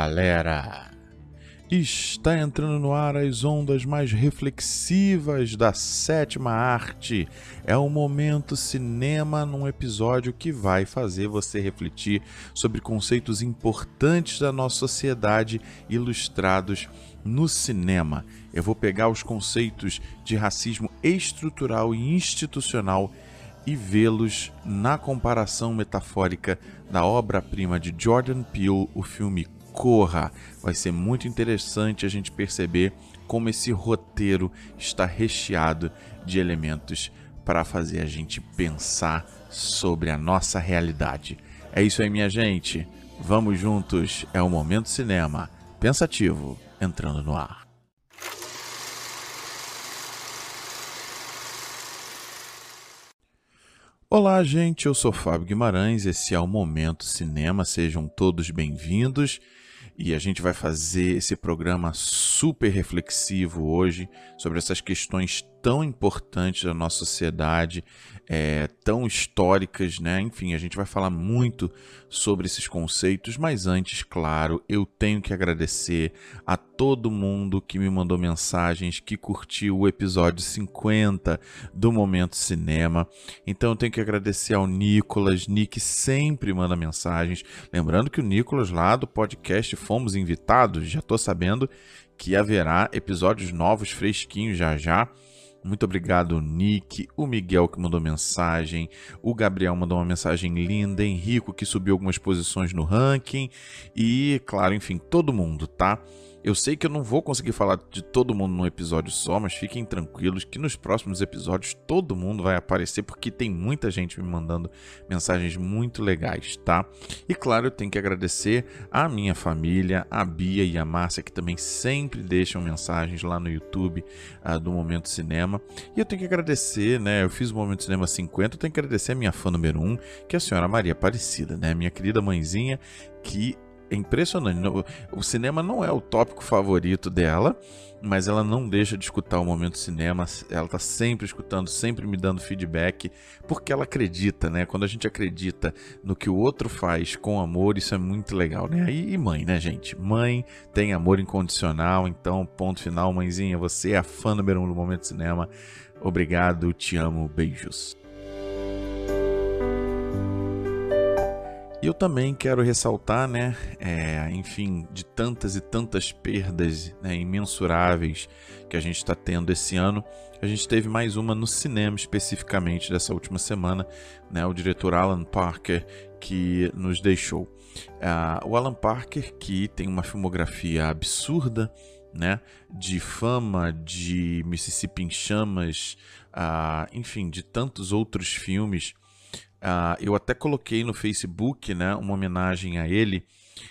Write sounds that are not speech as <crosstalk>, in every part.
Galera! Está entrando no ar as ondas mais reflexivas da sétima arte. É o momento cinema num episódio que vai fazer você refletir sobre conceitos importantes da nossa sociedade ilustrados no cinema. Eu vou pegar os conceitos de racismo estrutural e institucional e vê-los na comparação metafórica da obra-prima de Jordan Peele, o filme Corra. Vai ser muito interessante a gente perceber como esse roteiro está recheado de elementos para fazer a gente pensar sobre a nossa realidade. É isso aí, minha gente. Vamos juntos. É o Momento Cinema. Pensativo entrando no ar. Olá, gente. Eu sou Fábio Guimarães. Esse é o Momento Cinema. Sejam todos bem-vindos. E a gente vai fazer esse programa super reflexivo hoje sobre essas questões tão importantes da nossa sociedade, é, tão históricas, né? Enfim, a gente vai falar muito sobre esses conceitos, mas antes, claro, eu tenho que agradecer a todo mundo que me mandou mensagens, que curtiu o episódio 50 do Momento Cinema. Então eu tenho que agradecer ao Nicolas, Nick sempre manda mensagens. Lembrando que o Nicolas lá do podcast Fomos Invitados, já estou sabendo que haverá episódios novos, fresquinhos já já. Muito obrigado, Nick, o Miguel que mandou mensagem, o Gabriel mandou uma mensagem linda, Henrico que subiu algumas posições no ranking e, claro, enfim, todo mundo, tá? Eu sei que eu não vou conseguir falar de todo mundo num episódio só, mas fiquem tranquilos que nos próximos episódios todo mundo vai aparecer porque tem muita gente me mandando mensagens muito legais, tá? E claro, eu tenho que agradecer a minha família, a Bia e a Márcia que também sempre deixam mensagens lá no YouTube uh, do Momento Cinema. E eu tenho que agradecer, né? Eu fiz o Momento Cinema 50, eu tenho que agradecer a minha fã número 1, que é a senhora Maria Aparecida, né? Minha querida mãezinha que é impressionante. O cinema não é o tópico favorito dela, mas ela não deixa de escutar o momento cinema. Ela tá sempre escutando, sempre me dando feedback, porque ela acredita, né? Quando a gente acredita no que o outro faz com amor, isso é muito legal, né? E mãe, né, gente? Mãe tem amor incondicional, então, ponto final, mãezinha, você é a fã número um do momento cinema. Obrigado, te amo, beijos. E eu também quero ressaltar, né, é, enfim, de tantas e tantas perdas né, imensuráveis que a gente está tendo esse ano, a gente teve mais uma no cinema especificamente dessa última semana, né, o diretor Alan Parker que nos deixou. Uh, o Alan Parker que tem uma filmografia absurda, né, de fama, de Mississippi em Chamas, uh, enfim, de tantos outros filmes Uh, eu até coloquei no Facebook né, uma homenagem a ele,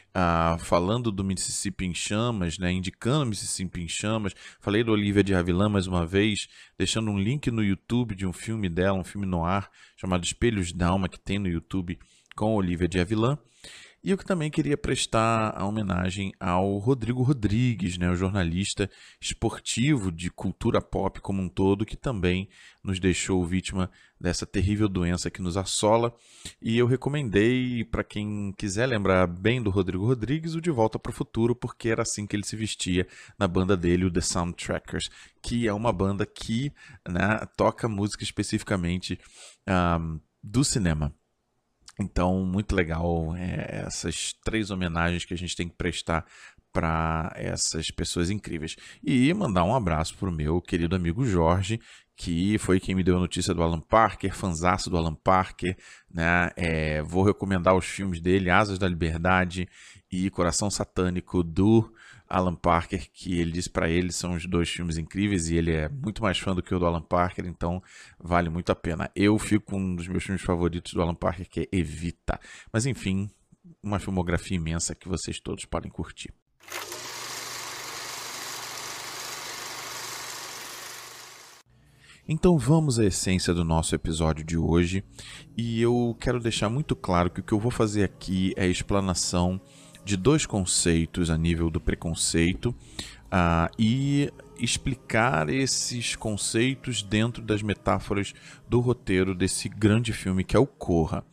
uh, falando do Mississippi em Chamas, né, indicando Mississippi em Chamas. Falei do Olivia de Havilland mais uma vez, deixando um link no YouTube de um filme dela, um filme no ar, chamado Espelhos d'Alma, que tem no YouTube com Olivia de Havilland. E eu também queria prestar a homenagem ao Rodrigo Rodrigues, né, o jornalista esportivo de cultura pop como um todo, que também nos deixou vítima dessa terrível doença que nos assola. E eu recomendei para quem quiser lembrar bem do Rodrigo Rodrigues o De Volta para o Futuro, porque era assim que ele se vestia na banda dele, o The Soundtrackers, que é uma banda que né, toca música especificamente um, do cinema. Então, muito legal é, essas três homenagens que a gente tem que prestar para essas pessoas incríveis. E mandar um abraço para o meu querido amigo Jorge, que foi quem me deu a notícia do Alan Parker, fanzaço do Alan Parker. Né? É, vou recomendar os filmes dele, Asas da Liberdade e Coração Satânico, do Alan Parker, que ele disse para ele são os dois filmes incríveis e ele é muito mais fã do que o do Alan Parker, então vale muito a pena. Eu fico com um dos meus filmes favoritos do Alan Parker, que é Evita. Mas enfim, uma filmografia imensa que vocês todos podem curtir. Então vamos à essência do nosso episódio de hoje e eu quero deixar muito claro que o que eu vou fazer aqui é explanação de dois conceitos a nível do preconceito uh, e explicar esses conceitos dentro das metáforas do roteiro desse grande filme que é o Corra.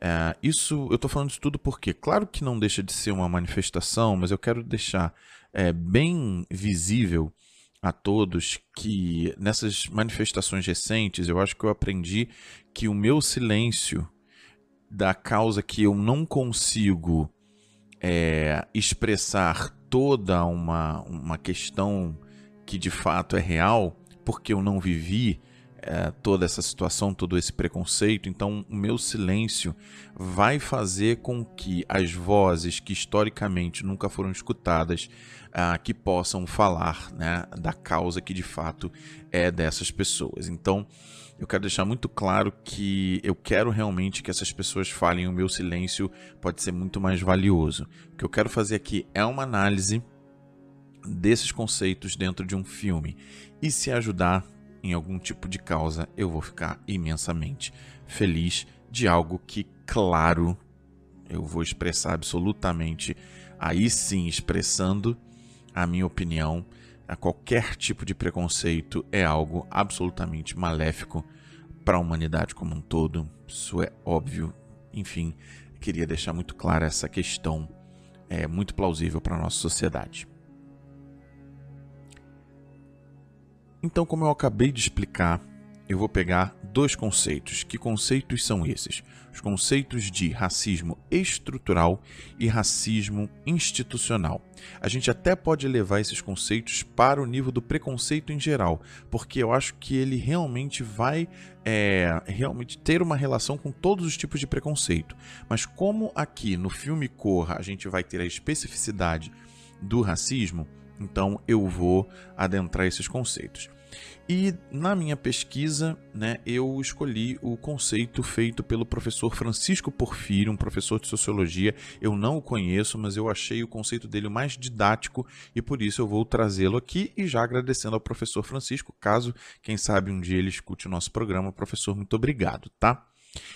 É, isso eu estou falando de tudo porque, claro que não deixa de ser uma manifestação, mas eu quero deixar é, bem visível a todos que nessas manifestações recentes eu acho que eu aprendi que o meu silêncio da causa que eu não consigo é, expressar toda uma, uma questão que de fato é real, porque eu não vivi é, toda essa situação, todo esse preconceito, então o meu silêncio vai fazer com que as vozes que historicamente nunca foram escutadas uh, que possam falar né, da causa que de fato é dessas pessoas. Então, eu quero deixar muito claro que eu quero realmente que essas pessoas falem, o meu silêncio pode ser muito mais valioso. O que eu quero fazer aqui é uma análise desses conceitos dentro de um filme. E se ajudar em algum tipo de causa, eu vou ficar imensamente feliz de algo que, claro, eu vou expressar absolutamente, aí sim, expressando a minha opinião, a qualquer tipo de preconceito é algo absolutamente maléfico para a humanidade como um todo. Isso é óbvio. Enfim, queria deixar muito clara essa questão, é muito plausível para a nossa sociedade. Então, como eu acabei de explicar, eu vou pegar dois conceitos. Que conceitos são esses? Os conceitos de racismo estrutural e racismo institucional. A gente até pode levar esses conceitos para o nível do preconceito em geral, porque eu acho que ele realmente vai é, realmente ter uma relação com todos os tipos de preconceito. Mas como aqui no filme Corra a gente vai ter a especificidade do racismo, então eu vou adentrar esses conceitos. E na minha pesquisa, né, eu escolhi o conceito feito pelo professor Francisco Porfírio, um professor de sociologia. Eu não o conheço, mas eu achei o conceito dele mais didático e por isso eu vou trazê-lo aqui e já agradecendo ao professor Francisco, caso quem sabe um dia ele escute o nosso programa, professor, muito obrigado, tá?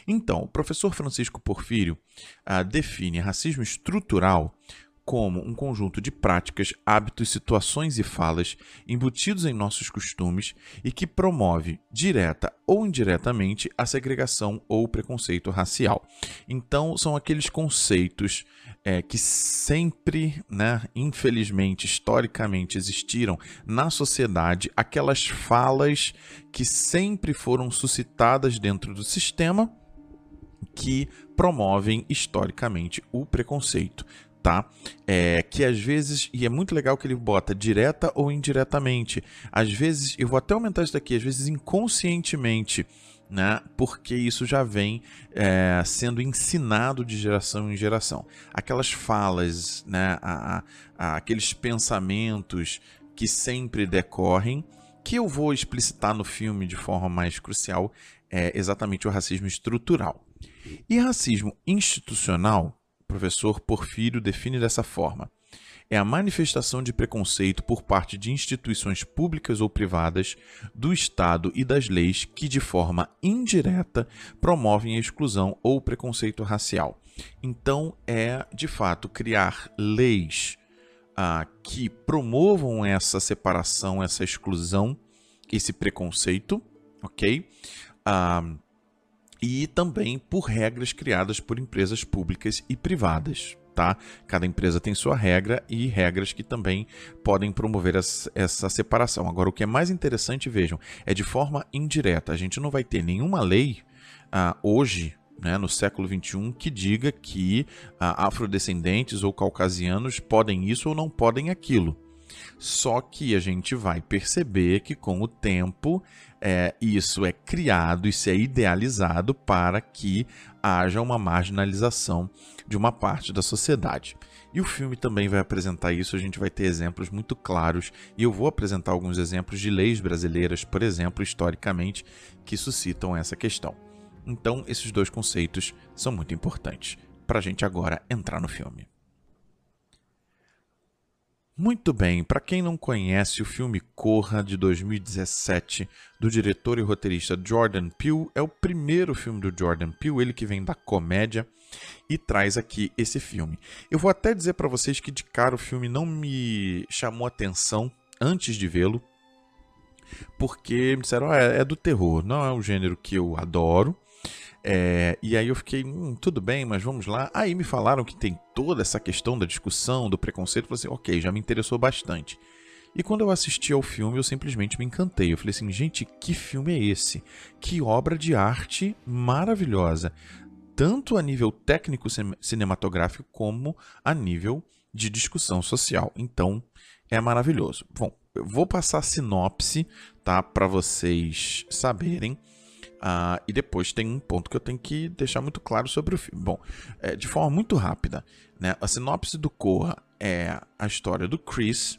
Então, o professor Francisco Porfírio ah, define racismo estrutural como um conjunto de práticas, hábitos, situações e falas embutidos em nossos costumes e que promove, direta ou indiretamente, a segregação ou preconceito racial. Então, são aqueles conceitos é, que sempre, né, infelizmente, historicamente existiram na sociedade, aquelas falas que sempre foram suscitadas dentro do sistema que promovem historicamente o preconceito tá? É, que às vezes, e é muito legal que ele bota direta ou indiretamente. Às vezes, eu vou até aumentar isso daqui, às vezes inconscientemente, né? Porque isso já vem é, sendo ensinado de geração em geração. Aquelas falas, né? A, a, aqueles pensamentos que sempre decorrem, que eu vou explicitar no filme de forma mais crucial, é exatamente o racismo estrutural. E racismo institucional professor Porfírio define dessa forma: é a manifestação de preconceito por parte de instituições públicas ou privadas, do Estado e das leis que, de forma indireta, promovem a exclusão ou preconceito racial. Então, é de fato criar leis ah, que promovam essa separação, essa exclusão, esse preconceito, ok? Ah, e também por regras criadas por empresas públicas e privadas. Tá? Cada empresa tem sua regra e regras que também podem promover essa separação. Agora, o que é mais interessante, vejam, é de forma indireta. A gente não vai ter nenhuma lei ah, hoje, né, no século XXI, que diga que ah, afrodescendentes ou caucasianos podem isso ou não podem aquilo. Só que a gente vai perceber que com o tempo é, isso é criado, isso é idealizado para que haja uma marginalização de uma parte da sociedade. E o filme também vai apresentar isso, a gente vai ter exemplos muito claros, e eu vou apresentar alguns exemplos de leis brasileiras, por exemplo, historicamente, que suscitam essa questão. Então, esses dois conceitos são muito importantes para a gente agora entrar no filme. Muito bem, para quem não conhece o filme Corra de 2017 do diretor e roteirista Jordan Peele, é o primeiro filme do Jordan Peele, ele que vem da comédia e traz aqui esse filme. Eu vou até dizer para vocês que de cara o filme não me chamou atenção antes de vê-lo, porque me disseram, oh, é, é do terror, não é um gênero que eu adoro, É, e aí eu fiquei, hum, tudo bem, mas vamos lá. Aí me falaram que tem toda essa questão da discussão, do preconceito. Eu falei assim, ok, já me interessou bastante. E quando eu assisti ao filme, eu simplesmente me encantei. Eu falei assim, gente, que filme é esse? Que obra de arte maravilhosa. Tanto a nível técnico cinematográfico, como a nível de discussão social. Então, é maravilhoso. Bom, eu vou passar a sinopse, tá? Para vocês saberem. Uh, e depois tem um ponto que eu tenho que deixar muito claro sobre o filme. Bom, é, de forma muito rápida, né? A sinopse do Corra é a história do Chris,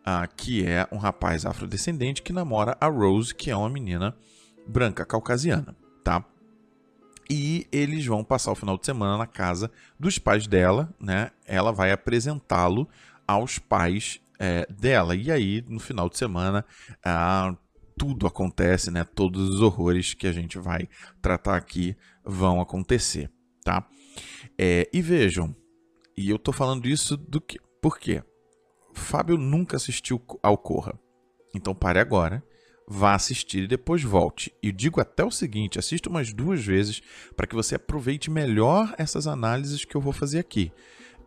uh, que é um rapaz afrodescendente que namora a Rose, que é uma menina branca caucasiana, tá? E eles vão passar o final de semana na casa dos pais dela, né? Ela vai apresentá-lo aos pais é, dela. E aí, no final de semana, ah, tudo acontece, né? Todos os horrores que a gente vai tratar aqui vão acontecer, tá? É, e vejam, e eu tô falando isso do que? Por quê? Fábio nunca assistiu ao Corra. Então pare agora, vá assistir e depois volte. E digo até o seguinte: assista umas duas vezes para que você aproveite melhor essas análises que eu vou fazer aqui.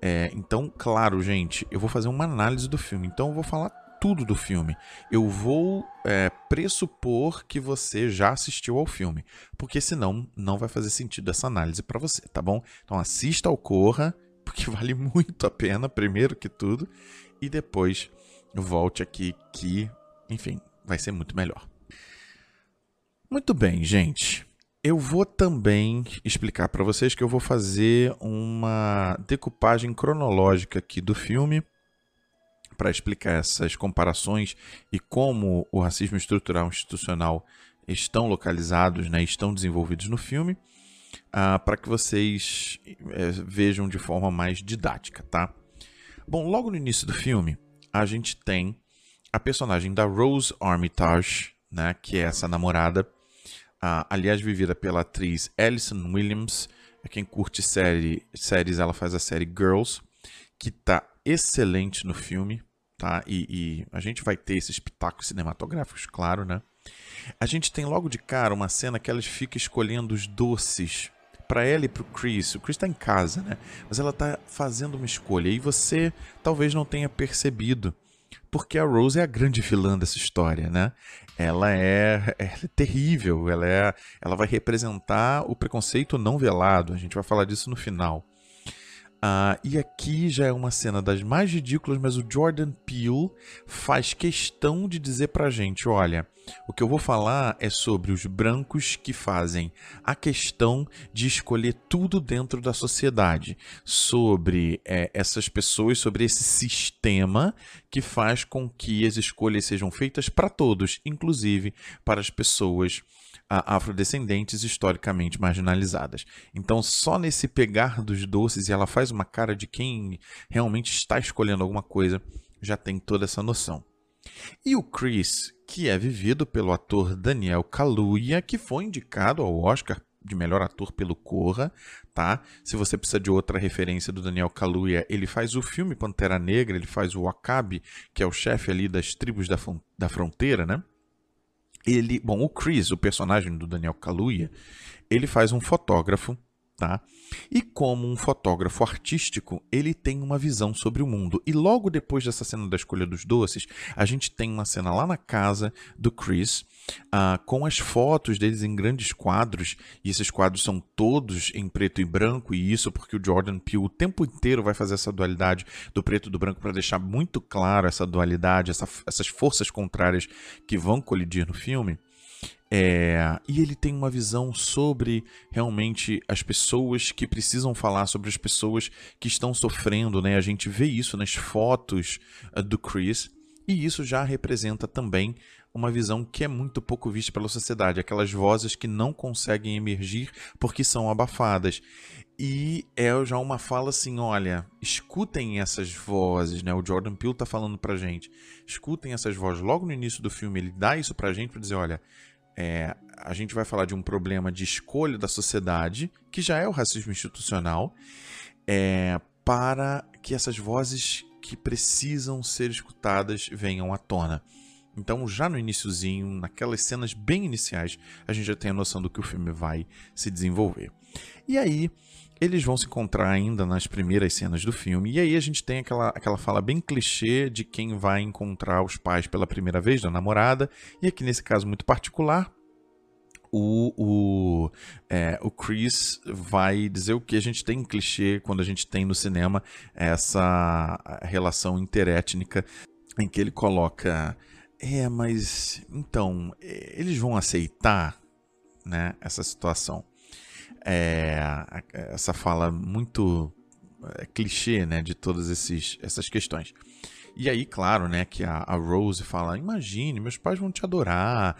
É, então, claro, gente, eu vou fazer uma análise do filme. Então, eu vou falar tudo do filme. Eu vou é, pressupor que você já assistiu ao filme, porque senão não vai fazer sentido essa análise para você, tá bom? Então, assista ao Corra, <laughs> porque vale muito a pena, primeiro que tudo, e depois volte aqui que, enfim, vai ser muito melhor. Muito bem, gente. Eu vou também explicar para vocês que eu vou fazer uma decupagem cronológica aqui do filme para explicar essas comparações e como o racismo estrutural institucional estão localizados, né, estão desenvolvidos no filme, uh, para que vocês é, vejam de forma mais didática, tá? Bom, logo no início do filme, a gente tem a personagem da Rose Armitage, né, que é essa namorada Uh, aliás, vivida pela atriz Alison Williams. É quem curte série, séries, ela faz a série Girls, que tá excelente no filme, tá? E, e a gente vai ter esses pitacos cinematográficos, claro, né? A gente tem logo de cara uma cena que ela fica escolhendo os doces para ela e para o Chris. O Chris está em casa, né? Mas ela está fazendo uma escolha e você talvez não tenha percebido porque a Rose é a grande vilã dessa história, né? Ela é, é, terrível, ela, é, ela vai representar o preconceito não velado, a gente vai falar disso no final. Uh, e aqui já é uma cena das mais ridículas, mas o Jordan Peele faz questão de dizer pra gente: olha, o que eu vou falar é sobre os brancos que fazem a questão de escolher tudo dentro da sociedade, sobre é, essas pessoas, sobre esse sistema que faz com que as escolhas sejam feitas para todos, inclusive para as pessoas afrodescendentes historicamente marginalizadas. Então, só nesse pegar dos doces e ela faz uma cara de quem realmente está escolhendo alguma coisa, já tem toda essa noção. E o Chris, que é vivido pelo ator Daniel Kaluuya, que foi indicado ao Oscar de melhor ator pelo Corra, tá? Se você precisa de outra referência do Daniel Kaluuya, ele faz o filme Pantera Negra, ele faz o Wakabi, que é o chefe ali das tribos da, da fronteira, né? Ele, bom, o Chris, o personagem do Daniel Kaluuya, ele faz um fotógrafo, tá? E como um fotógrafo artístico, ele tem uma visão sobre o mundo. E logo depois dessa cena da escolha dos doces, a gente tem uma cena lá na casa do Chris, uh, com as fotos deles em grandes quadros. E esses quadros são todos em preto e branco, e isso porque o Jordan Peele o tempo inteiro vai fazer essa dualidade do preto e do branco para deixar muito claro essa dualidade, essa, essas forças contrárias que vão colidir no filme. É, e ele tem uma visão sobre realmente as pessoas que precisam falar, sobre as pessoas que estão sofrendo, né? A gente vê isso nas fotos uh, do Chris, e isso já representa também uma visão que é muito pouco vista pela sociedade, aquelas vozes que não conseguem emergir porque são abafadas. E é já uma fala assim, olha, escutem essas vozes, né? O Jordan Peele tá falando pra gente. Escutem essas vozes. Logo no início do filme, ele dá isso pra gente para dizer, olha, é, a gente vai falar de um problema de escolha da sociedade, que já é o racismo institucional, é, para que essas vozes que precisam ser escutadas venham à tona. Então, já no iníciozinho, naquelas cenas bem iniciais, a gente já tem a noção do que o filme vai se desenvolver. E aí, eles vão se encontrar ainda nas primeiras cenas do filme, e aí a gente tem aquela, aquela fala bem clichê de quem vai encontrar os pais pela primeira vez, da namorada, e aqui nesse caso muito particular, o, o, é, o Chris vai dizer o que a gente tem em clichê quando a gente tem no cinema essa relação interétnica em que ele coloca é, mas então eles vão aceitar, né, essa situação. É, essa fala muito é, clichê, né, de todas esses, essas questões. E aí, claro, né, que a, a, Rose fala: Imagine, meus pais vão te adorar.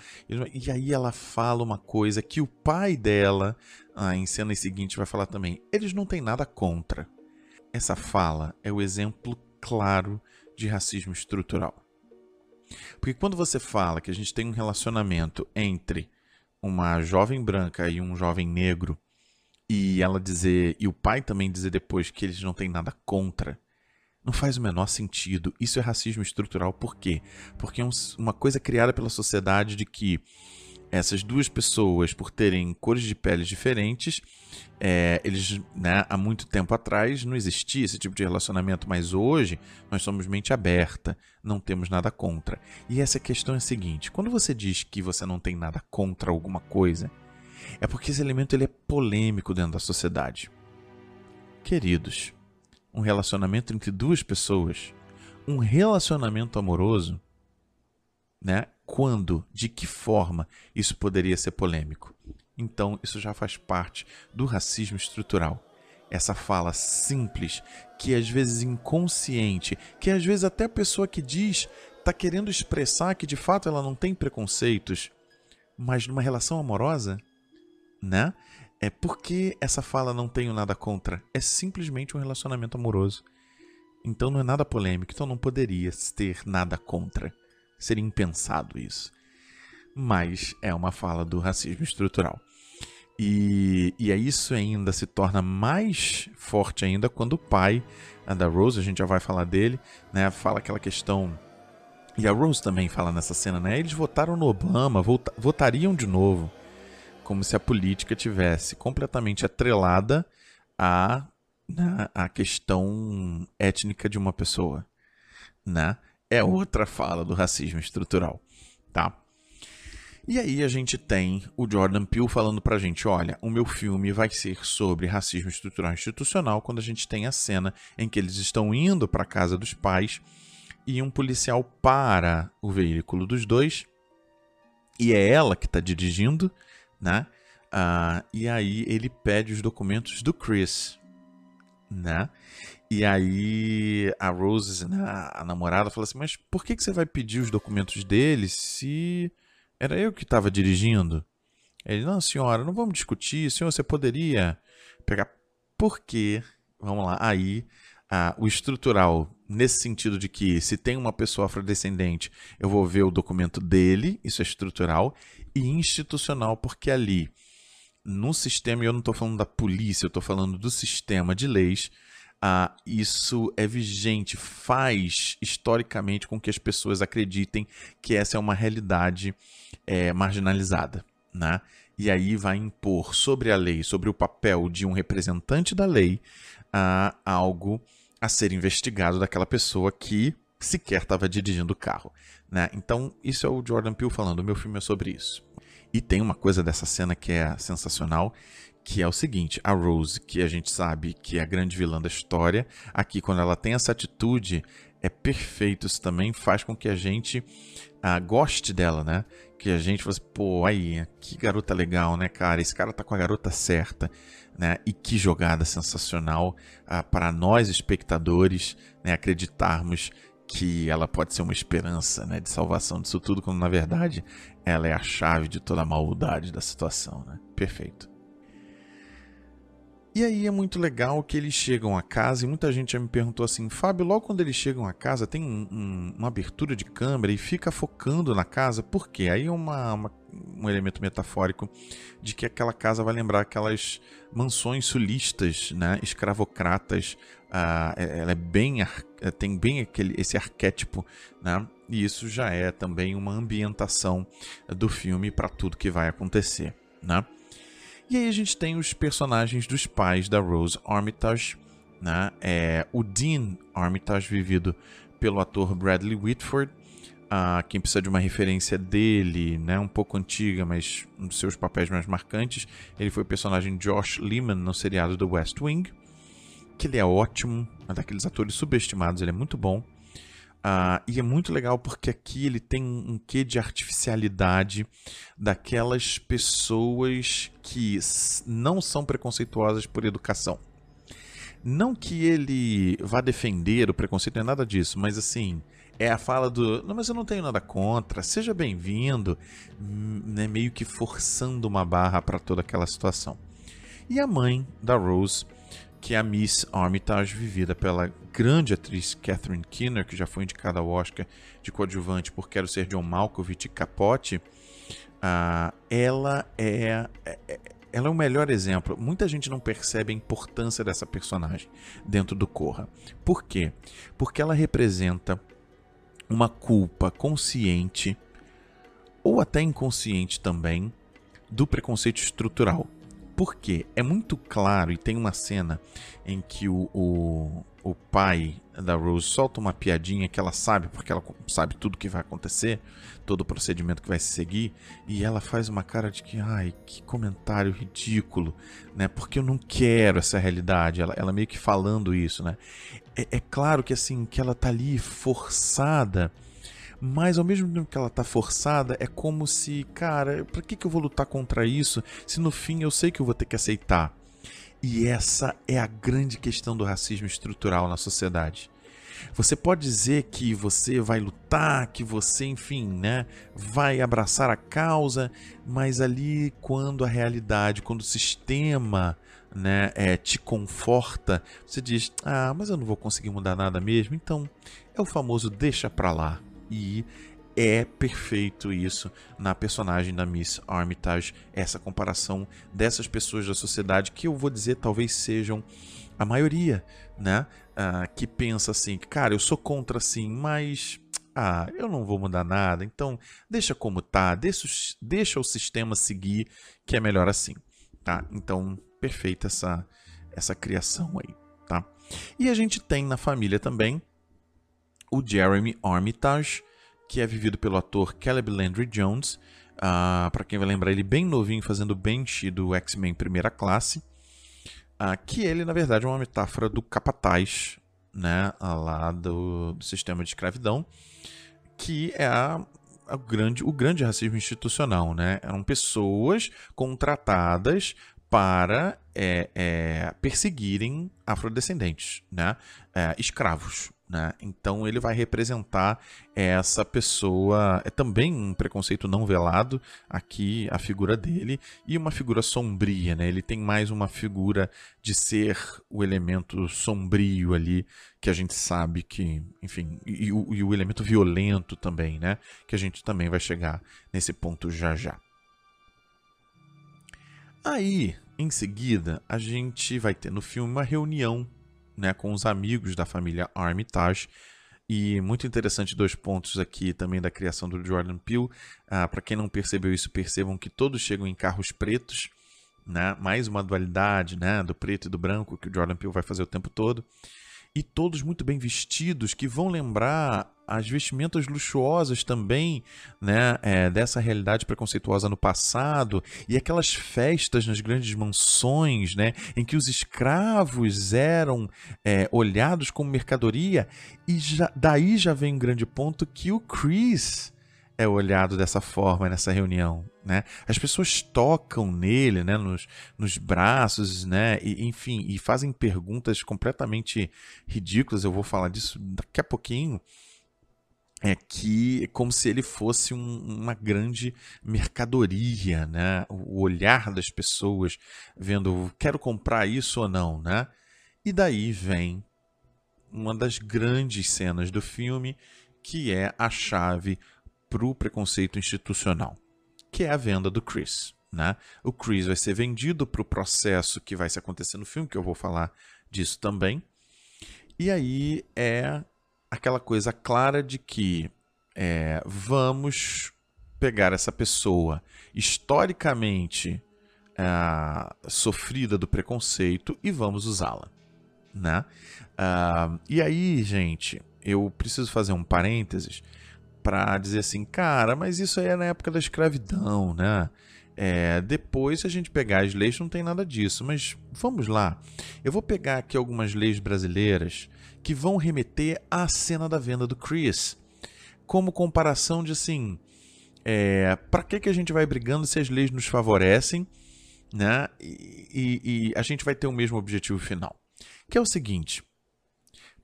E aí ela fala uma coisa que o pai dela, ah, em cenas seguintes, vai falar também: Eles não têm nada contra. Essa fala é o exemplo claro de racismo estrutural. Porque quando você fala que a gente tem um relacionamento entre uma jovem branca e um jovem negro, e ela dizer, e o pai também dizer depois que eles não têm nada contra, não faz o menor sentido. Isso é racismo estrutural. Por quê? Porque é um, uma coisa criada pela sociedade de que essas duas pessoas, por terem cores de pele diferentes, é, eles, né, há muito tempo atrás não existia esse tipo de relacionamento, mas hoje nós somos mente aberta, não temos nada contra. E essa questão é a seguinte: quando você diz que você não tem nada contra alguma coisa, é porque esse elemento ele é polêmico dentro da sociedade. Queridos, um relacionamento entre duas pessoas, um relacionamento amoroso, né? Quando, de que forma isso poderia ser polêmico? Então, isso já faz parte do racismo estrutural. Essa fala simples, que às vezes inconsciente, que às vezes até a pessoa que diz está querendo expressar que de fato ela não tem preconceitos, mas numa relação amorosa, né? É porque essa fala não tenho nada contra. É simplesmente um relacionamento amoroso. Então não é nada polêmico, então não poderia ter nada contra. Seria impensado isso. Mas é uma fala do racismo estrutural. E, e isso ainda se torna mais forte ainda quando o pai da Rose, a gente já vai falar dele, né, fala aquela questão. E a Rose também fala nessa cena, né? Eles votaram no Obama, vota, votariam de novo como se a política tivesse completamente atrelada à, né, à questão étnica de uma pessoa, né? É outra fala do racismo estrutural, tá? E aí a gente tem o Jordan Peele falando pra gente, olha, o meu filme vai ser sobre racismo estrutural institucional quando a gente tem a cena em que eles estão indo para casa dos pais e um policial para o veículo dos dois e é ela que está dirigindo né? Uh, e aí ele pede os documentos do Chris, né? E aí a Rose, né, a namorada, fala assim: Mas por que, que você vai pedir os documentos dele se era eu que estava dirigindo? Ele: Não, senhora, não vamos discutir. Senhor, você poderia pegar. Por quê? Vamos lá. Aí o estrutural, nesse sentido de que se tem uma pessoa afrodescendente, eu vou ver o documento dele, isso é estrutural e institucional, porque ali, no sistema, e eu não estou falando da polícia, eu estou falando do sistema de leis, ah, isso é vigente, faz historicamente com que as pessoas acreditem que essa é uma realidade é, marginalizada. Né? E aí vai impor sobre a lei, sobre o papel de um representante da lei, ah, algo a ser investigado daquela pessoa que sequer estava dirigindo o carro. Né? Então, isso é o Jordan Peele falando. O meu filme é sobre isso. E tem uma coisa dessa cena que é sensacional, que é o seguinte: a Rose, que a gente sabe que é a grande vilã da história, aqui, quando ela tem essa atitude, é perfeito. Isso também faz com que a gente ah, goste dela, né? Que a gente fosse, assim, pô, aí, que garota legal, né, cara? Esse cara tá com a garota certa, né? E que jogada sensacional ah, para nós, espectadores, né, acreditarmos que ela pode ser uma esperança né, de salvação disso tudo, quando na verdade ela é a chave de toda a maldade da situação. Né? Perfeito. E aí é muito legal que eles chegam a casa e muita gente já me perguntou assim, Fábio, logo quando eles chegam a casa tem um, um, uma abertura de câmera e fica focando na casa, por quê? Aí é uma, uma, um elemento metafórico de que aquela casa vai lembrar aquelas mansões sulistas, né, escravocratas, uh, ela é bem, tem bem aquele, esse arquétipo, né, e isso já é também uma ambientação do filme para tudo que vai acontecer, né. E aí a gente tem os personagens dos pais da Rose Armitage, né? É, o Dean Armitage, vivido pelo ator Bradley Whitford. Ah, quem precisa de uma referência dele, né, um pouco antiga, mas um dos seus papéis mais marcantes, ele foi o personagem Josh Lehman no seriado do West Wing, que ele é ótimo, é daqueles atores subestimados, ele é muito bom. Uh, e é muito legal porque aqui ele tem um quê de artificialidade daquelas pessoas que não são preconceituosas por educação. Não que ele vá defender o preconceito, é nada disso, mas assim, é a fala do. Não, mas eu não tenho nada contra, seja bem-vindo, hum, né, meio que forçando uma barra para toda aquela situação. E a mãe da Rose que a Miss Armitage, vivida pela grande atriz Catherine Keener, que já foi indicada ao Oscar de coadjuvante por Quero Ser John Malkovich e Capote, uh, ela é, é, é, ela é o melhor exemplo. Muita gente não percebe a importância dessa personagem dentro do Corra. Por quê? Porque ela representa uma culpa consciente ou até inconsciente também do preconceito estrutural. Porque é muito claro e tem uma cena em que o, o, o pai da Rose solta uma piadinha que ela sabe, porque ela sabe tudo que vai acontecer, todo o procedimento que vai se seguir, e ela faz uma cara de que, ai, que comentário ridículo, né? Porque eu não quero essa realidade. Ela, ela meio que falando isso, né? É, é claro que assim, que ela tá ali forçada mas ao mesmo tempo que ela tá forçada, é como se, cara, pra que, que eu vou lutar contra isso se no fim eu sei que eu vou ter que aceitar? E essa é a grande questão do racismo estrutural na sociedade. Você pode dizer que você vai lutar, que você, enfim, né, vai abraçar a causa, mas ali quando a realidade, quando o sistema, né, é, te conforta, você diz: "Ah, mas eu não vou conseguir mudar nada mesmo". Então, é o famoso deixa pra lá. E é perfeito isso na personagem da Miss Armitage, essa comparação dessas pessoas da sociedade que eu vou dizer talvez sejam a maioria, né? Uh, que pensa assim, cara, eu sou contra sim, mas ah, eu não vou mudar nada, então deixa como tá, deixa, deixa o sistema seguir, que é melhor assim, tá? Então, perfeita essa, essa criação aí, tá? E a gente tem na família também o Jeremy Armitage, que é vivido pelo ator Caleb Landry Jones. Uh, ah, para quem vai lembrar, ele bem novinho fazendo Bench do X-Men Primeira Classe. Uh, que ele, na verdade, é uma metáfora do capataz, né, lá do, do sistema de escravidão, que é a, a grande, o grande racismo institucional. Né? Eram pessoas contratadas para é, é, perseguirem afrodescendentes, né? É, escravos. Né? Então ele vai representar essa pessoa, é também um preconceito não velado aqui a figura dele e uma figura sombria, né? Ele tem mais uma figura de ser o elemento sombrio ali que a gente sabe que, enfim, e, e, o, e o elemento violento também, né? Que a gente também vai chegar nesse ponto já já. Aí, em seguida, a gente vai ter no filme uma reunião né, com os amigos da família Armitage. E muito interessante dois pontos aqui também da criação do Jordan Peele. Ah, Para quem não percebeu isso, percebam que todos chegam em carros pretos. Né? Mais uma dualidade né? do preto e do branco que o Jordan Peele vai fazer o tempo todo e todos muito bem vestidos, que vão lembrar as vestimentas luxuosas também, né, é, dessa realidade preconceituosa no passado e aquelas festas nas grandes mansões, né, em que os escravos eram é, olhados como mercadoria e já, daí já vem um grande ponto que o Chris é olhado dessa forma nessa reunião, né? As pessoas tocam nele, né, nos, nos braços, né, e, enfim, e fazem perguntas completamente ridículas. Eu vou falar disso daqui a pouquinho. É que como se ele fosse um, uma grande mercadoria, né? O olhar das pessoas vendo, quero comprar isso ou não, né? E daí vem uma das grandes cenas do filme, que é a chave para o preconceito institucional, que é a venda do Chris. Né? O Chris vai ser vendido para o processo que vai se acontecer no filme, que eu vou falar disso também. E aí é aquela coisa clara de que é, vamos pegar essa pessoa historicamente é, sofrida do preconceito e vamos usá-la. Né? Uh, e aí, gente, eu preciso fazer um parênteses para dizer assim, cara, mas isso aí é na época da escravidão, né? É, depois, se a gente pegar as leis, não tem nada disso. Mas vamos lá. Eu vou pegar aqui algumas leis brasileiras que vão remeter à cena da venda do Chris. Como comparação de assim. É, para que, que a gente vai brigando se as leis nos favorecem né? E, e, e a gente vai ter o mesmo objetivo final? Que é o seguinte.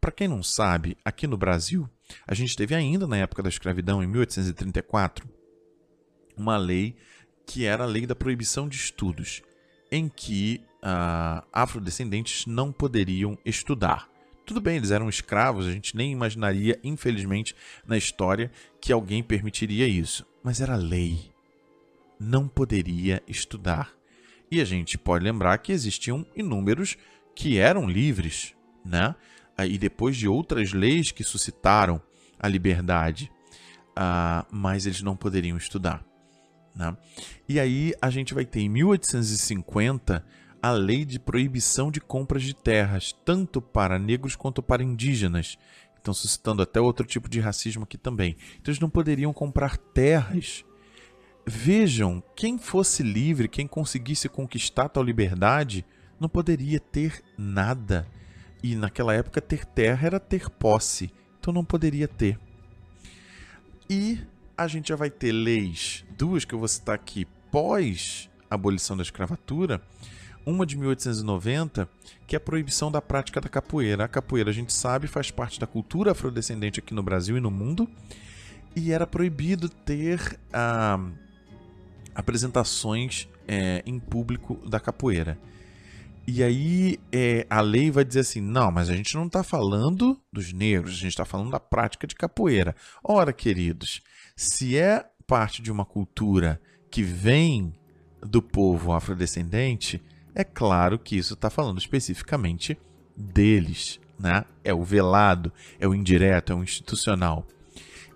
Para quem não sabe, aqui no Brasil, a gente teve ainda na época da escravidão, em 1834, uma lei que era a lei da proibição de estudos, em que uh, afrodescendentes não poderiam estudar. Tudo bem, eles eram escravos, a gente nem imaginaria, infelizmente, na história que alguém permitiria isso. Mas era lei. Não poderia estudar. E a gente pode lembrar que existiam inúmeros que eram livres, né? E depois de outras leis que suscitaram a liberdade, uh, mas eles não poderiam estudar. Né? E aí a gente vai ter em 1850 a lei de proibição de compras de terras, tanto para negros quanto para indígenas. Então, suscitando até outro tipo de racismo aqui também. Então, eles não poderiam comprar terras. Vejam, quem fosse livre, quem conseguisse conquistar tal liberdade, não poderia ter nada. E naquela época, ter terra era ter posse. Então, não poderia ter. E a gente já vai ter leis, duas que eu vou citar aqui, pós abolição da escravatura, uma de 1890, que é a proibição da prática da capoeira. A capoeira, a gente sabe, faz parte da cultura afrodescendente aqui no Brasil e no mundo, e era proibido ter ah, apresentações é, em público da capoeira. E aí é, a lei vai dizer assim: não, mas a gente não está falando dos negros, a gente está falando da prática de capoeira. Ora, queridos, se é parte de uma cultura que vem do povo afrodescendente, é claro que isso está falando especificamente deles. Né? É o velado, é o indireto, é o institucional.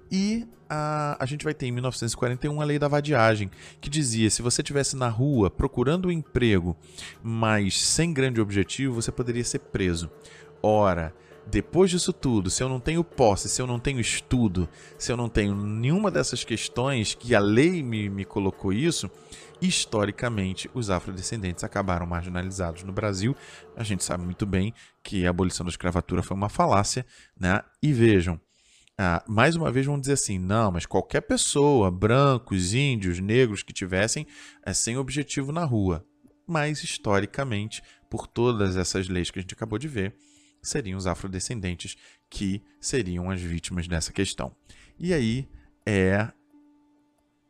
E a, a gente vai ter em 1941 a lei da vadiagem, que dizia: se você estivesse na rua procurando um emprego, mas sem grande objetivo, você poderia ser preso. Ora, depois disso tudo, se eu não tenho posse, se eu não tenho estudo, se eu não tenho nenhuma dessas questões que a lei me, me colocou isso, historicamente os afrodescendentes acabaram marginalizados no Brasil. A gente sabe muito bem que a abolição da escravatura foi uma falácia, né? E vejam, ah, mais uma vez vão dizer assim: não, mas qualquer pessoa, brancos, índios, negros que tivessem, é sem objetivo na rua. Mas, historicamente, por todas essas leis que a gente acabou de ver, seriam os afrodescendentes que seriam as vítimas dessa questão. E aí é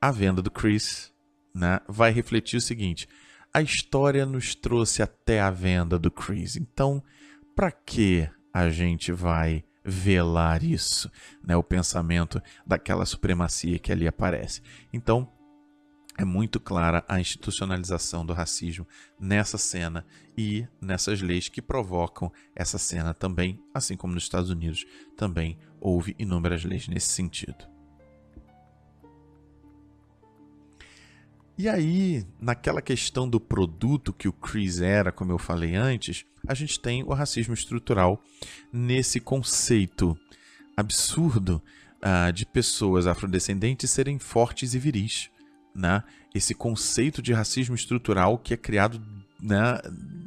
a venda do Chris, né? Vai refletir o seguinte: a história nos trouxe até a venda do Chris. Então, para que a gente vai velar isso, né? O pensamento daquela supremacia que ali aparece. Então, é muito clara a institucionalização do racismo nessa cena e nessas leis que provocam essa cena também, assim como nos Estados Unidos também houve inúmeras leis nesse sentido. E aí, naquela questão do produto que o Chris era, como eu falei antes, a gente tem o racismo estrutural nesse conceito absurdo uh, de pessoas afrodescendentes serem fortes e viris. Né? Esse conceito de racismo estrutural que é criado né,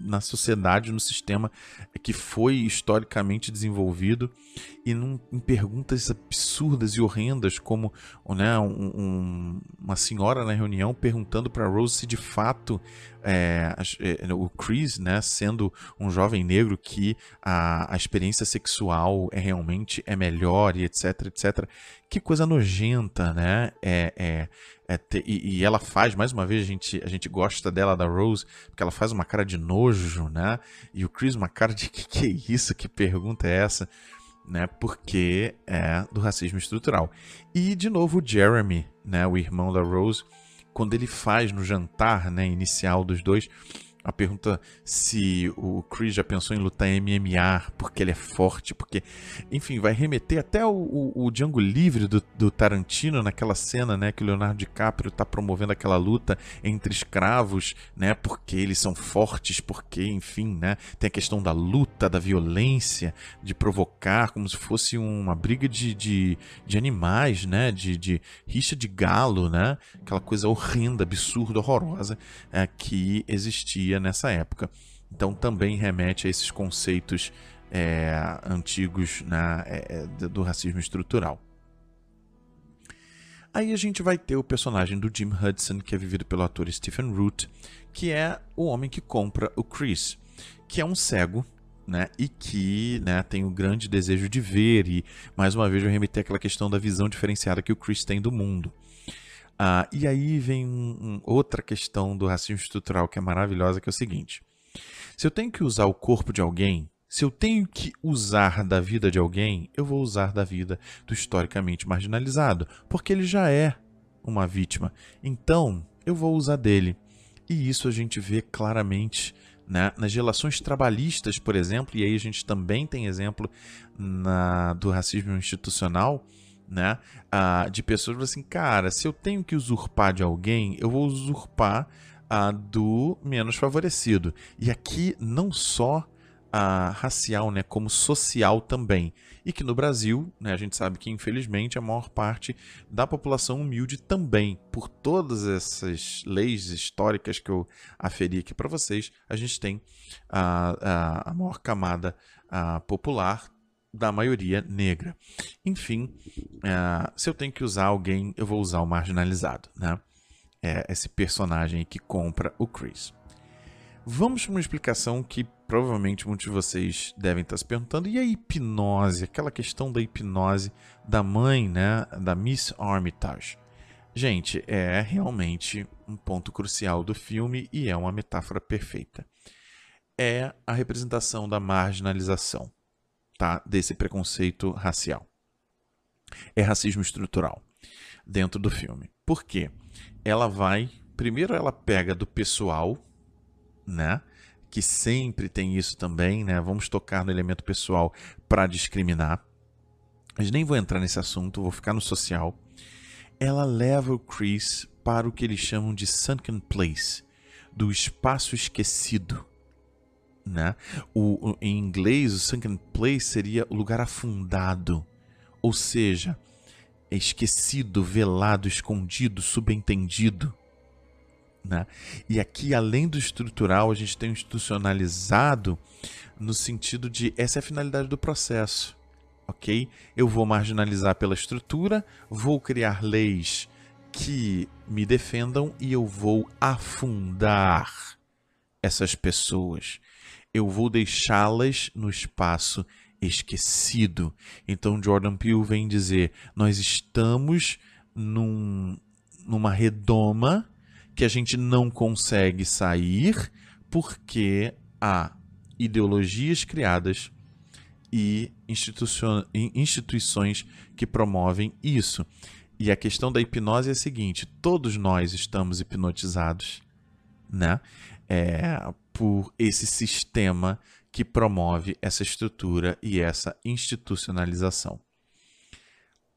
na sociedade, no sistema que foi historicamente desenvolvido e num, em perguntas absurdas e horrendas, como né, um, um, uma senhora na reunião perguntando para Rose se de fato é, é, o Chris, né, sendo um jovem negro, que a, a experiência sexual é realmente é melhor e etc, etc. Que coisa nojenta, né? É, é, é ter, e, e, ela faz, mais uma vez, a gente, a gente gosta dela, da Rose, porque ela faz uma cara de nojo, né? E o Chris uma cara de que, que é isso? Que pergunta é essa? Né, porque é do racismo estrutural. E, de novo, o Jeremy, né, o irmão da Rose, quando ele faz no jantar né, inicial dos dois, a pergunta se o Chris já pensou em lutar MMA porque ele é forte, porque, enfim, vai remeter até o, o, o Django Livre do, do, Tarantino naquela cena, né, que o Leonardo DiCaprio está promovendo aquela luta entre escravos, né, porque eles são fortes, porque, enfim, né, tem a questão da luta, da violência, de provocar, como se fosse uma briga de, de, de animais, né, de, de rixa de galo, né, aquela coisa horrenda, absurda, horrorosa é, que existia nessa época. Então também remete a esses conceitos é, antigos né, é, do racismo estrutural. Aí a gente vai ter o personagem do Jim Hudson, que é vivido pelo ator Stephen Root, que é o homem que compra o Chris, que é um cego, né, e que né, tem o grande desejo de ver, e mais uma vez eu remeter aquela questão da visão diferenciada que o Chris tem do mundo. Ah, e aí vem um, um, outra questão do racismo estrutural que é maravilhosa, que é o seguinte: se eu tenho que usar o corpo de alguém, se eu tenho que usar da vida de alguém, eu vou usar da vida do historicamente marginalizado, porque ele já é uma vítima. Então, eu vou usar dele. E isso a gente vê claramente né, nas relações trabalhistas, por exemplo, e aí a gente também tem exemplo na, do racismo institucional né? Ah, de pessoas assim, cara, se eu tenho que usurpar de alguém, eu vou usurpar ah, do menos favorecido. E aqui não só ah, racial, né, como social também. E que no Brasil, né, a gente sabe que infelizmente a maior parte da população humilde também, por todas essas leis históricas que eu aferi aqui para vocês, a gente tem a, a, a maior camada a, popular da maioria negra. Enfim, uh, se eu tenho que usar alguém, eu vou usar o marginalizado, né? É esse personagem que compra o Chris. Vamos para uma explicação que provavelmente muitos de vocês devem estar se perguntando. E a hipnose? Aquela questão da hipnose da mãe, né? Da Miss Armitage. Gente, é realmente um ponto crucial do filme e é uma metáfora perfeita. É a representação da marginalização tá, desse preconceito racial. É racismo estrutural dentro do filme. Por quê? Ela vai, primeiro ela pega do pessoal, né? Que sempre tem isso também, né? Vamos tocar no elemento pessoal para discriminar. Mas nem vou entrar nesse assunto, vou ficar no social. Ela leva o Chris para o que eles chamam de sunken place, do espaço esquecido né? O, o, em inglês, o sunken place seria o lugar afundado, ou seja, esquecido, velado, escondido, subentendido. Né? E aqui, além do estrutural, a gente tem o institucionalizado no sentido de essa é a finalidade do processo. Ok? Eu vou marginalizar pela estrutura, vou criar leis que me defendam e eu vou afundar essas pessoas eu vou deixá-las no espaço esquecido. Então Jordan Peele vem dizer: nós estamos num, numa redoma que a gente não consegue sair porque há ideologias criadas e instituições que promovem isso. E a questão da hipnose é a seguinte: todos nós estamos hipnotizados, né? É, por esse sistema que promove essa estrutura e essa institucionalização.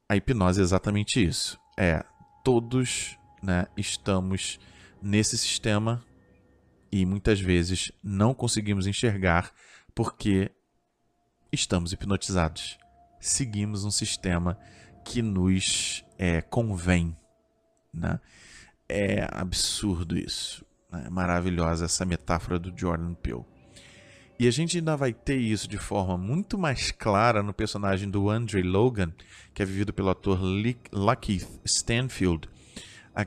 A hipnose é exatamente isso. É, todos né, estamos nesse sistema e muitas vezes não conseguimos enxergar porque estamos hipnotizados. Seguimos um sistema que nos é, convém. Né? É absurdo isso. É maravilhosa essa metáfora do Jordan Peele. E a gente ainda vai ter isso de forma muito mais clara no personagem do Andre Logan, que é vivido pelo ator Lucky Stanfield,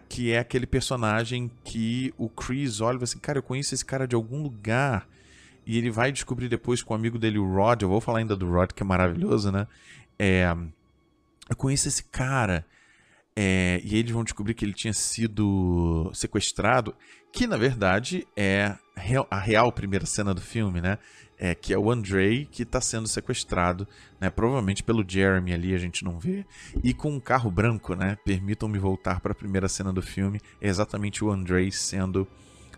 que é aquele personagem que o Chris olha e fala assim, cara, eu conheço esse cara de algum lugar. E ele vai descobrir depois com o amigo dele, o Rod, eu vou falar ainda do Rod, que é maravilhoso, né? É, eu conheço esse cara. É, e eles vão descobrir que ele tinha sido sequestrado, que na verdade é a real primeira cena do filme, né? É, que é o Andrei que está sendo sequestrado, né? Provavelmente pelo Jeremy ali, a gente não vê. E com um carro branco, né? Permitam-me voltar para a primeira cena do filme. É exatamente o Andrei sendo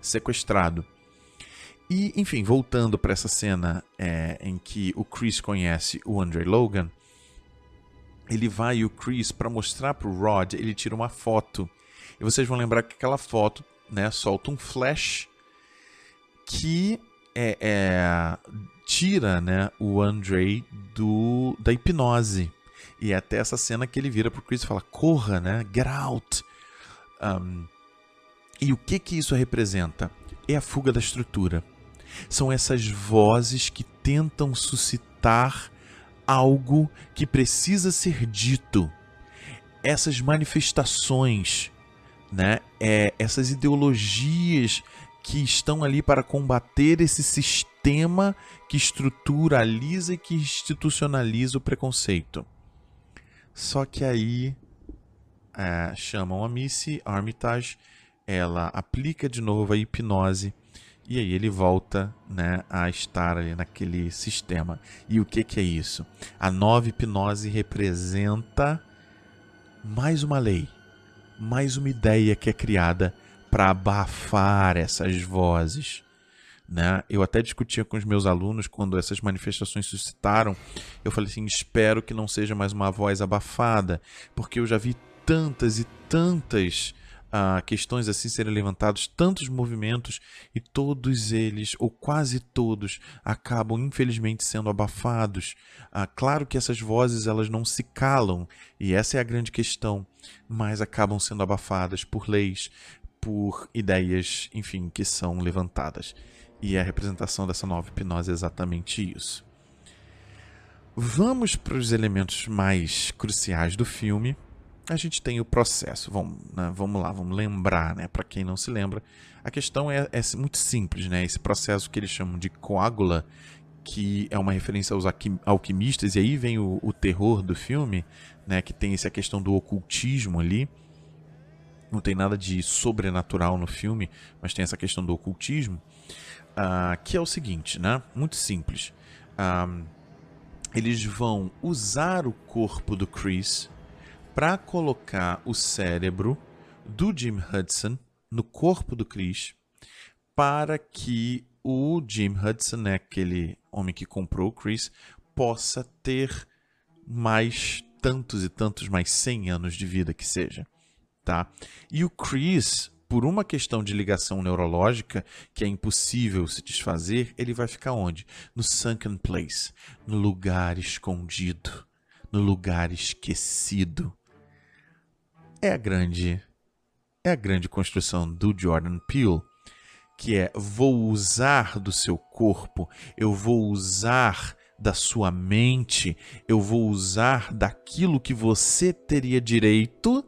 sequestrado. E, enfim, voltando para essa cena é, em que o Chris conhece o Andrei Logan, ele vai o Chris, para mostrar para o Rod, ele tira uma foto. E vocês vão lembrar que aquela foto né, solta um flash que é, é, tira né, o Andre do, da hipnose. E é até essa cena que ele vira pro Chris e fala: corra, né? Get out. Um, e o que que isso representa? É a fuga da estrutura. São essas vozes que tentam suscitar algo que precisa ser dito. Essas manifestações, né? É, essas ideologias que estão ali para combater esse sistema que estruturaliza e que institucionaliza o preconceito. Só que aí é, chamam a Missy Armitage, ela aplica de novo a hipnose e aí ele volta né, a estar ali naquele sistema. E o que, que é isso? A nova hipnose representa mais uma lei, mais uma ideia que é criada para abafar essas vozes. Né? Eu até discutia com os meus alunos quando essas manifestações suscitaram. Eu falei assim: espero que não seja mais uma voz abafada, porque eu já vi tantas e tantas questões assim serem levantados, tantos movimentos e todos eles, ou quase todos, acabam infelizmente sendo abafados. Uh, claro que essas vozes elas não se calam e essa é a grande questão, mas acabam sendo abafadas por leis, por ideias, enfim, que são levantadas. E a representação dessa nova hipnose é exatamente isso. Vamos para os elementos mais cruciais do filme. A gente tem o processo. Vamos, né, vamos lá, vamos lembrar, né? Para quem não se lembra, a questão é, é, muito simples, né? Esse processo que eles chamam de coágula, que é uma referência aos alquimistas, e aí vem o, o terror do filme, né? Que tem essa questão do ocultismo ali não tem nada de sobrenatural no filme, mas tem essa questão do ocultismo, uh, que é o seguinte, né? Muito simples. Uh, eles vão usar o corpo do Chris para colocar o cérebro do Jim Hudson no corpo do Chris para que o Jim Hudson, né, aquele homem que comprou o Chris, possa ter mais tantos e tantos mais 100 anos de vida que seja tá? E o Chris, por uma questão de ligação neurológica que é impossível se desfazer, ele vai ficar onde? No sunken place, no lugar escondido, no lugar esquecido. É a grande é a grande construção do Jordan Peele, que é vou usar do seu corpo, eu vou usar da sua mente, eu vou usar daquilo que você teria direito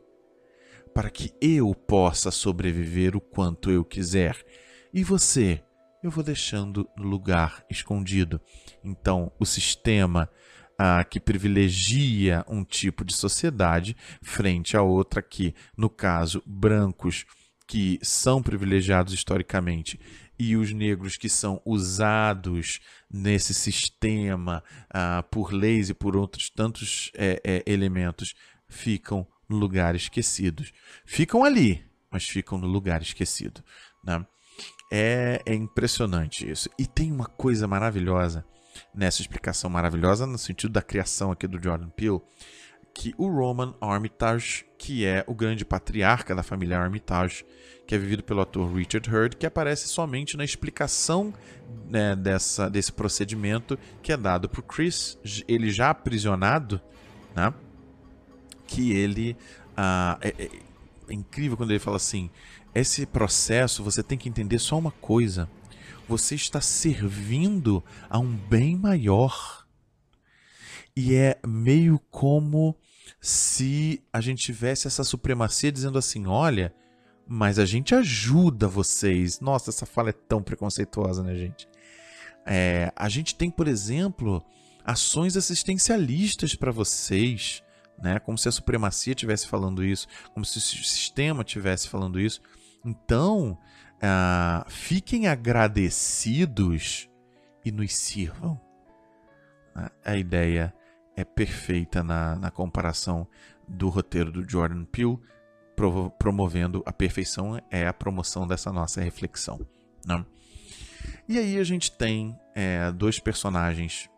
para que eu possa sobreviver o quanto eu quiser. E você, eu vou deixando no lugar escondido. Então, o sistema ah, que privilegia um tipo de sociedade frente a outra que, no caso, brancos que são privilegiados historicamente e os negros que são usados nesse sistema ah, por leis e por outros tantos é, é, elementos ficam no lugar esquecidos. Ficam ali, mas ficam no lugar esquecido. Né? É, é impressionante isso. E tem uma coisa maravilhosa nessa explicação maravilhosa, no sentido da criação aqui do Jordan Peele, que o Roman Armitage, que é o grande patriarca da família Armitage, que é vivido pelo ator Richard Hurd, que aparece somente na explicação né, dessa, desse procedimento que é dado o Chris, ele já aprisionado, né? que ele. Ah, é, é, é incrível quando ele fala assim: esse processo você tem que entender só uma coisa. Você está servindo a um bem maior. E é meio como se a gente tivesse essa supremacia dizendo assim: olha, mas a gente ajuda vocês. Nossa, essa fala é tão preconceituosa, né, gente? É, a gente tem, por exemplo, ações assistencialistas para vocês, né? Como se a supremacia estivesse falando isso, como se o sistema estivesse falando isso. Então, uh, fiquem agradecidos e nos sirvam. A ideia é perfeita na, na comparação do roteiro do Jordan Peele, promovendo a perfeição é a promoção dessa nossa reflexão. Né? E aí a gente tem é, dois personagens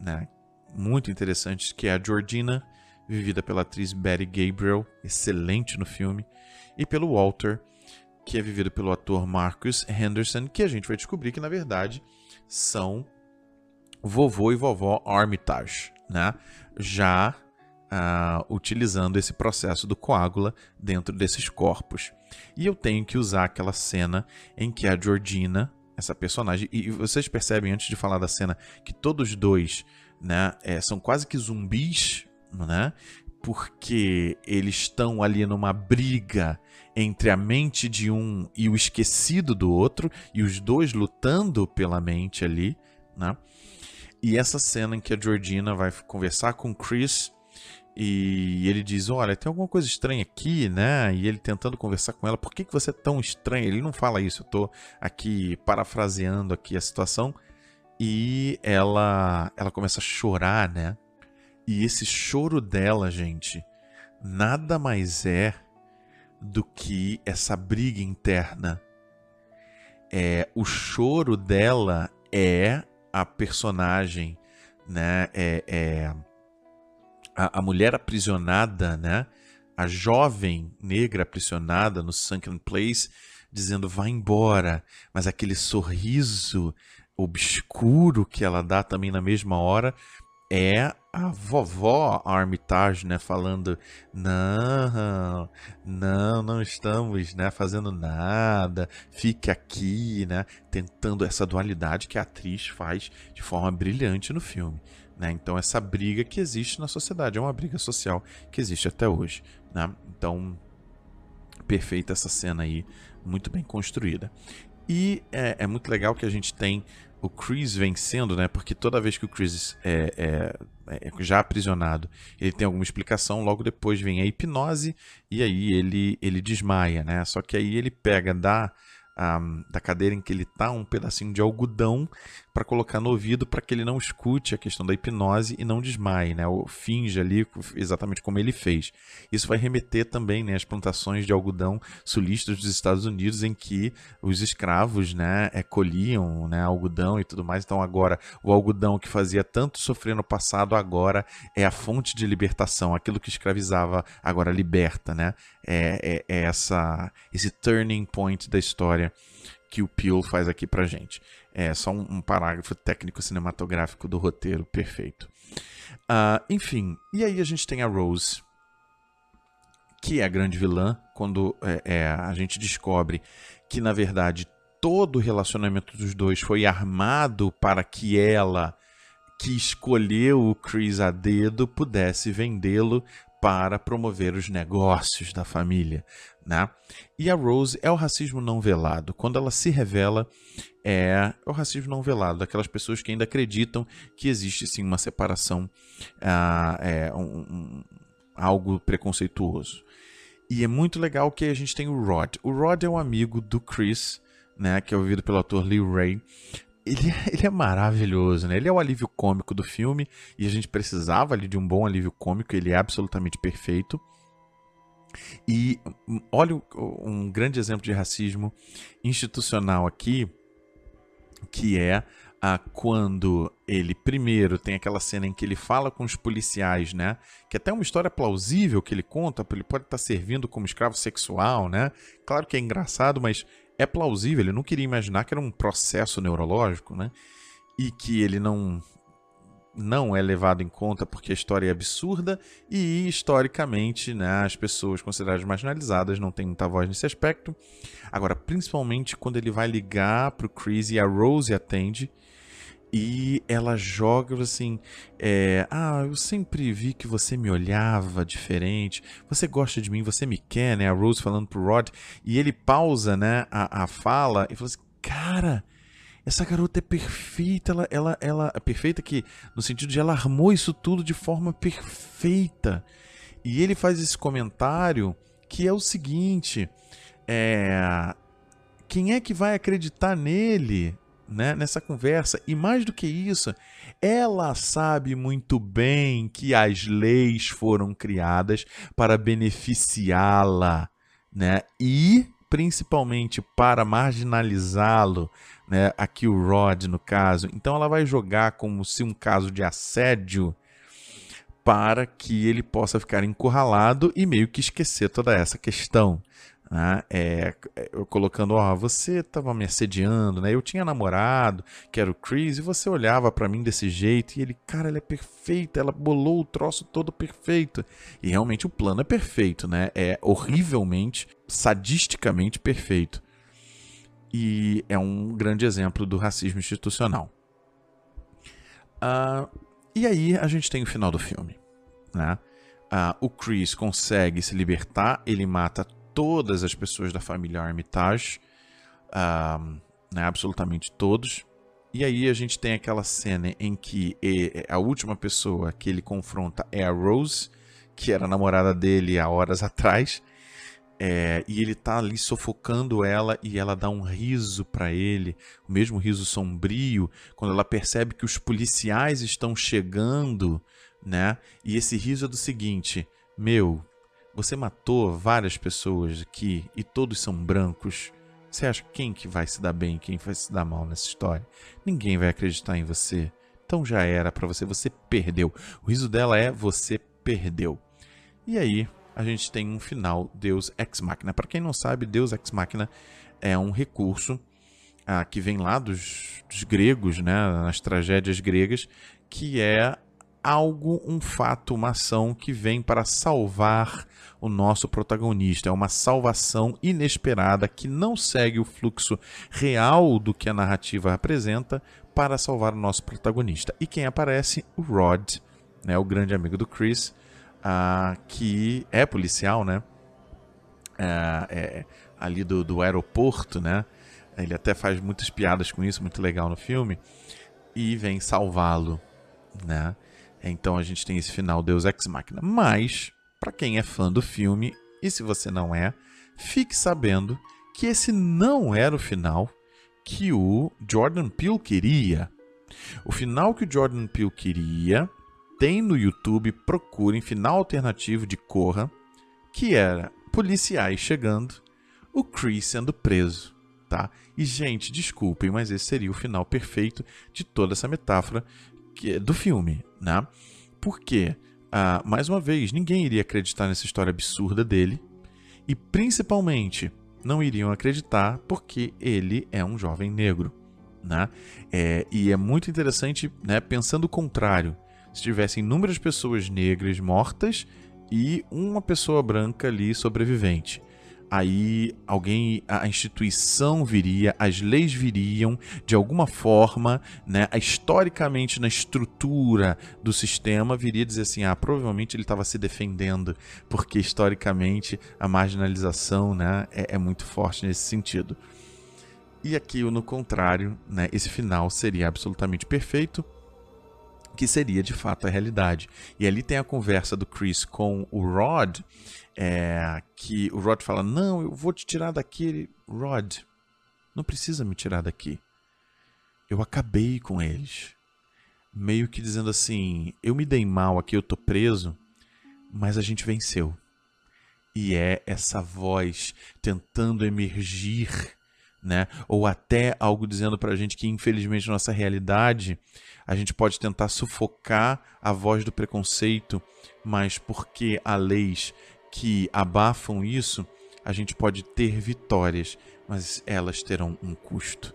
né, muito interessantes, que é a Georgina, vivida pela atriz Betty Gabriel, excelente no filme, e pelo Walter, que é vivido pelo ator Marcus Henderson, que a gente vai descobrir que na verdade são vovô e vovó Armitage, né? Já uh, utilizando esse processo do coágula dentro desses corpos. E eu tenho que usar aquela cena em que a Georgina, essa personagem, e vocês percebem antes de falar da cena que todos dois, né, é, são quase que zumbis, né? Porque eles estão ali numa briga entre a mente de um e o esquecido do outro, e os dois lutando pela mente ali, né? E essa cena em que a Georgina vai conversar com o Chris e ele diz: Olha, tem alguma coisa estranha aqui, né? E ele tentando conversar com ela: Por que, que você é tão estranho? Ele não fala isso, eu tô aqui parafraseando aqui a situação. E ela, ela começa a chorar, né? E esse choro dela, gente, nada mais é do que essa briga interna. É, o choro dela é a personagem, né? É, é a, a, mulher aprisionada, né? A jovem negra aprisionada no Sunken Place, dizendo vai embora, mas aquele sorriso obscuro que ela dá também na mesma hora é a vovó Armitage, né, falando não, não, não estamos, né, fazendo nada, fique aqui, né, tentando essa dualidade que a atriz faz de forma brilhante no filme, né? Então essa briga que existe na sociedade é uma briga social que existe até hoje, né? Então perfeita essa cena aí, muito bem construída. E é, é muito legal que a gente tem o Chris vencendo, né? Porque toda vez que o Chris é, é, é, já aprisionado, ele tem alguma explicação, logo depois vem a hipnose e aí ele, ele desmaia, né? Só que aí ele pega, dá um, da cadeira em que ele está um pedacinho de algodão para colocar no ouvido para que ele não escute a questão da hipnose e não desmaie, né? Ou finge ali exatamente como ele fez. Isso vai remeter também né, às plantações de algodão sulistas dos Estados Unidos em que os escravos né, é, colhiam né, algodão e tudo mais. Então agora o algodão que fazia tanto sofrer no passado agora é a fonte de libertação, aquilo que escravizava agora liberta, né? É, é, é essa, esse turning point da história que o Peel faz aqui pra gente. É só um, um parágrafo técnico cinematográfico do roteiro perfeito. Uh, enfim, e aí a gente tem a Rose, que é a grande vilã, quando é, é, a gente descobre que, na verdade, todo o relacionamento dos dois foi armado para que ela, que escolheu o Chris a dedo, pudesse vendê-lo para promover os negócios da família. Né? E a Rose é o racismo não velado. Quando ela se revela, é o racismo não velado, daquelas pessoas que ainda acreditam que existe sim uma separação, uh, é, um, um, algo preconceituoso. E é muito legal que a gente tem o Rod. O Rod é um amigo do Chris, né, que é vivido pelo ator Lee Ray ele, ele é maravilhoso, né? Ele é o alívio cômico do filme e a gente precisava ali de um bom alívio cômico, ele é absolutamente perfeito. E hum, olha um grande exemplo de racismo institucional aqui, que é a quando ele primeiro tem aquela cena em que ele fala com os policiais, né? Que é até uma história plausível que ele conta, ele pode estar servindo como escravo sexual, né? Claro que é engraçado, mas é plausível, ele não queria imaginar que era um processo neurológico, né? E que ele não não é levado em conta porque a história é absurda e historicamente né, as pessoas consideradas marginalizadas não têm muita voz nesse aspecto. Agora, principalmente quando ele vai ligar para o Chris e a Rose atende e ela joga assim: é, Ah, eu sempre vi que você me olhava diferente, você gosta de mim, você me quer, né? A Rose falando pro Rod, e ele pausa né, a, a fala e fala assim: Cara essa garota é perfeita, ela, ela, ela é perfeita que no sentido de ela armou isso tudo de forma perfeita. E ele faz esse comentário que é o seguinte: é, quem é que vai acreditar nele, né, nessa conversa? E mais do que isso, ela sabe muito bem que as leis foram criadas para beneficiá-la, né? E principalmente para marginalizá-lo, né? Aqui o Rod, no caso. Então ela vai jogar como se um caso de assédio para que ele possa ficar encurralado e meio que esquecer toda essa questão. Né? É, eu colocando, ó, você estava me assediando, né? Eu tinha namorado, que era o Chris, e você olhava para mim desse jeito e ele, cara, ela é perfeita, ela bolou o troço todo perfeito. E realmente o plano é perfeito, né? É horrivelmente, sadisticamente perfeito e é um grande exemplo do racismo institucional. Uh, e aí a gente tem o final do filme. Né? Uh, o Chris consegue se libertar, ele mata todas as pessoas da família Armitage, uh, né, absolutamente todos. E aí a gente tem aquela cena em que a última pessoa que ele confronta é a Rose, que era namorada dele há horas atrás. É, e ele tá ali sufocando ela e ela dá um riso para ele, o mesmo riso sombrio, quando ela percebe que os policiais estão chegando, né? E esse riso é do seguinte: Meu, você matou várias pessoas aqui e todos são brancos. Você acha quem que vai se dar bem, quem vai se dar mal nessa história? Ninguém vai acreditar em você. Então já era para você, você perdeu. O riso dela é você perdeu. E aí, a gente tem um final Deus Ex Machina. Para quem não sabe, Deus Ex Machina é um recurso ah, que vem lá dos, dos gregos, né, nas tragédias gregas, que é algo, um fato, uma ação que vem para salvar o nosso protagonista. É uma salvação inesperada que não segue o fluxo real do que a narrativa apresenta para salvar o nosso protagonista. E quem aparece? O Rod, né, o grande amigo do Chris, ah, que é policial, né? É, é, ali do, do aeroporto, né? Ele até faz muitas piadas com isso, muito legal no filme. E vem salvá-lo, né? Então a gente tem esse final Deus Ex Machina. Mas, para quem é fã do filme, e se você não é, fique sabendo que esse não era o final que o Jordan Peele queria. O final que o Jordan Peele queria tem no YouTube, procurem final alternativo de Corra, que era policiais chegando, o Chris sendo preso, tá? E gente, desculpem, mas esse seria o final perfeito de toda essa metáfora que, é do filme, né? Porque, ah, mais uma vez, ninguém iria acreditar nessa história absurda dele e principalmente não iriam acreditar porque ele é um jovem negro, né? É, e é muito interessante, né? Pensando o contrário, se tivessem inúmeras pessoas negras mortas e uma pessoa branca ali sobrevivente. Aí alguém, a instituição viria, as leis viriam de alguma forma, né? Historicamente na estrutura do sistema viria dizer assim, ah, provavelmente ele estava se defendendo, porque historicamente a marginalização, né, é, é muito forte nesse sentido. E aqui, no contrário, né, esse final seria absolutamente perfeito, que seria de fato a realidade. E ali tem a conversa do Chris com o Rod, é, que o Rod fala: Não, eu vou te tirar daqui. Rod, não precisa me tirar daqui. Eu acabei com eles. Meio que dizendo assim: Eu me dei mal aqui, eu tô preso, mas a gente venceu. E é essa voz tentando emergir, né? Ou até algo dizendo pra gente que infelizmente nossa realidade a gente pode tentar sufocar a voz do preconceito, mas porque há leis que abafam isso, a gente pode ter vitórias, mas elas terão um custo.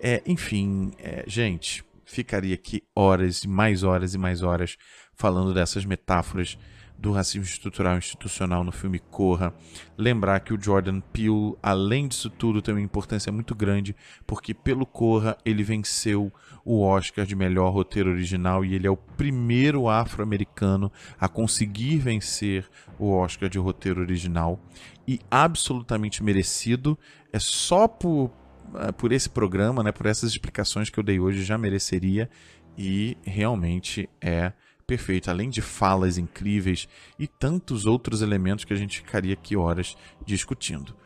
É, enfim, é, gente, ficaria aqui horas e mais horas e mais horas falando dessas metáforas do racismo estrutural e institucional no filme Corra. Lembrar que o Jordan Peele, além disso tudo, tem uma importância muito grande, porque pelo Corra ele venceu o Oscar de melhor roteiro original e ele é o primeiro afro-americano a conseguir vencer o Oscar de roteiro original e absolutamente merecido. É só por, eh, por esse programa, né, por essas explicações que eu dei hoje, já mereceria e realmente é perfeito, além de falas incríveis e tantos outros elementos que a gente ficaria aqui horas discutindo.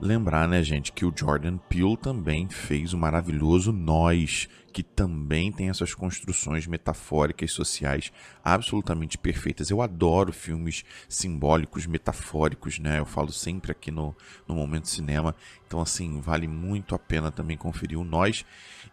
Lembrar, né, gente, que o Jordan Peele também fez o maravilhoso Nós, que também tem essas construções metafóricas sociais absolutamente perfeitas. Eu adoro filmes simbólicos, metafóricos, né? Eu falo sempre aqui no, no Momento Cinema. Então, assim, vale muito a pena também conferir o Nós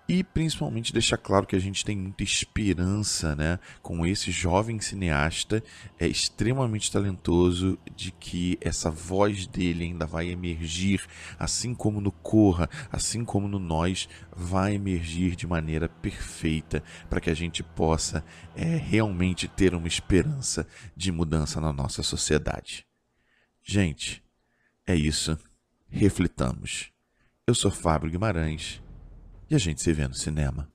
e principalmente deixar claro que a gente tem muita esperança, né, com esse jovem cineasta é extremamente talentoso de que essa voz dele ainda vai emergir, assim como no Corra, assim como no Nós, vai emergir de maneira perfeita para que a gente possa é, realmente ter uma esperança de mudança na nossa sociedade. Gente, é isso. Reflitamos. Eu sou Fábio Guimarães e a gente se vê no cinema.